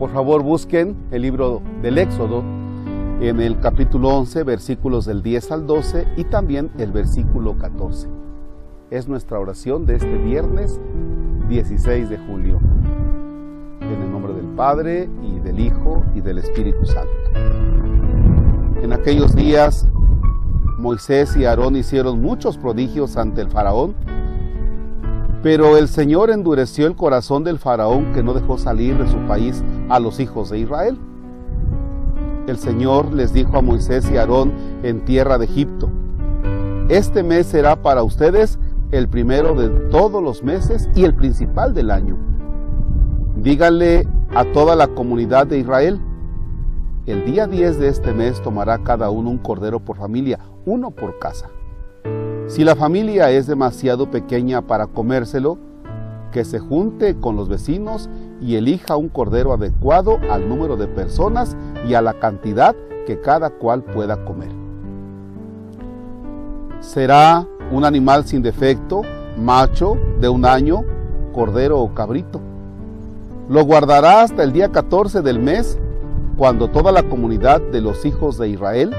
Por favor, busquen el libro del Éxodo en el capítulo 11, versículos del 10 al 12 y también el versículo 14. Es nuestra oración de este viernes 16 de julio. En el nombre del Padre y del Hijo y del Espíritu Santo. En aquellos días Moisés y Aarón hicieron muchos prodigios ante el faraón, pero el Señor endureció el corazón del faraón que no dejó salir de su país a los hijos de Israel. El Señor les dijo a Moisés y Aarón en tierra de Egipto, este mes será para ustedes el primero de todos los meses y el principal del año. Díganle a toda la comunidad de Israel, el día 10 de este mes tomará cada uno un cordero por familia, uno por casa. Si la familia es demasiado pequeña para comérselo, que se junte con los vecinos y elija un cordero adecuado al número de personas y a la cantidad que cada cual pueda comer. Será un animal sin defecto, macho, de un año, cordero o cabrito. Lo guardará hasta el día 14 del mes, cuando toda la comunidad de los hijos de Israel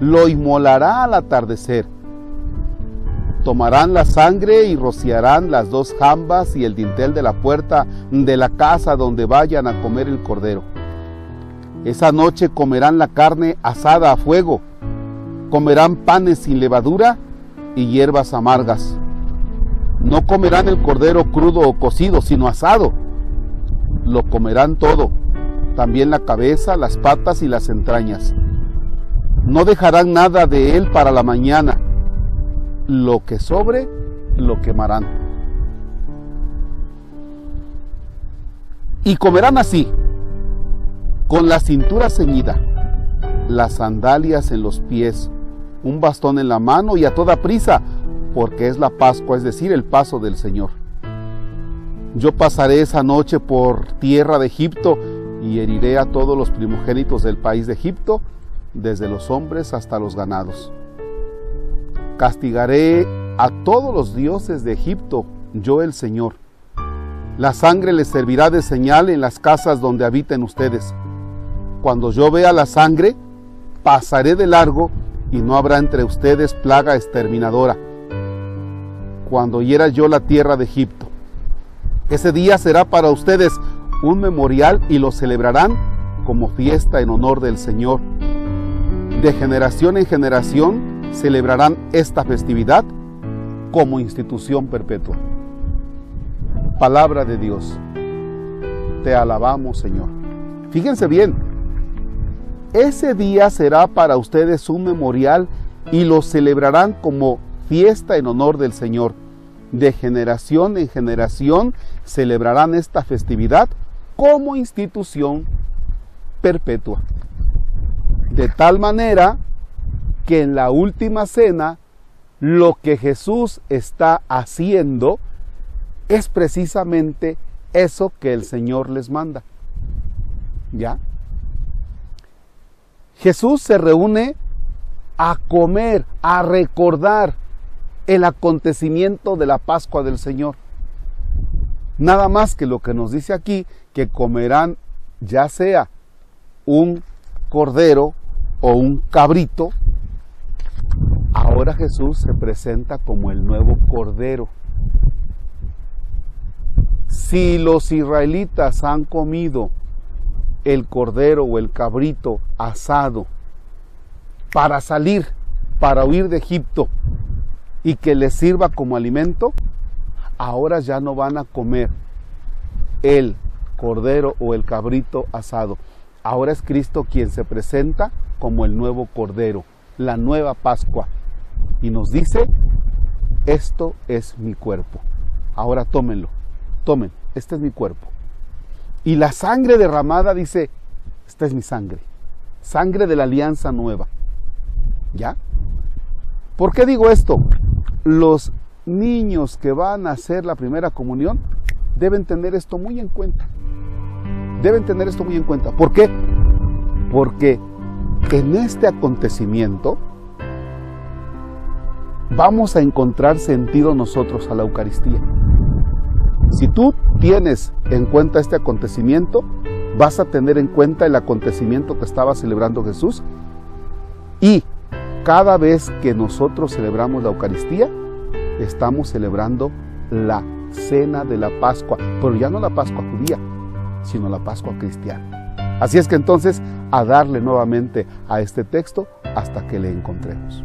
lo inmolará al atardecer. Tomarán la sangre y rociarán las dos jambas y el dintel de la puerta de la casa donde vayan a comer el cordero. Esa noche comerán la carne asada a fuego, comerán panes sin levadura y hierbas amargas. No comerán el cordero crudo o cocido, sino asado. Lo comerán todo, también la cabeza, las patas y las entrañas. No dejarán nada de él para la mañana. Lo que sobre, lo quemarán. Y comerán así, con la cintura ceñida, las sandalias en los pies, un bastón en la mano y a toda prisa, porque es la Pascua, es decir, el paso del Señor. Yo pasaré esa noche por tierra de Egipto y heriré a todos los primogénitos del país de Egipto, desde los hombres hasta los ganados. Castigaré a todos los dioses de Egipto, yo el Señor. La sangre les servirá de señal en las casas donde habiten ustedes. Cuando yo vea la sangre, pasaré de largo y no habrá entre ustedes plaga exterminadora. Cuando hiera yo la tierra de Egipto, ese día será para ustedes un memorial y lo celebrarán como fiesta en honor del Señor. De generación en generación celebrarán esta festividad como institución perpetua. Palabra de Dios. Te alabamos, Señor. Fíjense bien, ese día será para ustedes un memorial y lo celebrarán como fiesta en honor del Señor. De generación en generación celebrarán esta festividad como institución perpetua. De tal manera que en la última cena lo que Jesús está haciendo es precisamente eso que el Señor les manda. ¿Ya? Jesús se reúne a comer, a recordar el acontecimiento de la Pascua del Señor. Nada más que lo que nos dice aquí, que comerán ya sea un cordero o un cabrito, ahora Jesús se presenta como el nuevo cordero. Si los israelitas han comido el cordero o el cabrito asado para salir, para huir de Egipto y que les sirva como alimento, ahora ya no van a comer el cordero o el cabrito asado. Ahora es Cristo quien se presenta como el nuevo cordero, la nueva Pascua. Y nos dice, esto es mi cuerpo. Ahora tómenlo, tomen, este es mi cuerpo. Y la sangre derramada dice, esta es mi sangre, sangre de la alianza nueva. ¿Ya? ¿Por qué digo esto? Los niños que van a hacer la primera comunión deben tener esto muy en cuenta. Deben tener esto muy en cuenta. ¿Por qué? Porque en este acontecimiento vamos a encontrar sentido nosotros a la Eucaristía. Si tú tienes en cuenta este acontecimiento, vas a tener en cuenta el acontecimiento que estaba celebrando Jesús y cada vez que nosotros celebramos la Eucaristía, estamos celebrando la cena de la Pascua, pero ya no la Pascua judía, sino la Pascua cristiana. Así es que entonces a darle nuevamente a este texto hasta que le encontremos.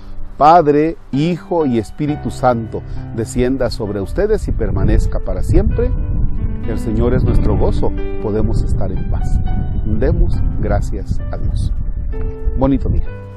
Padre, Hijo y Espíritu Santo, descienda sobre ustedes y permanezca para siempre. El Señor es nuestro gozo, podemos estar en paz. Demos gracias a Dios. Bonito día.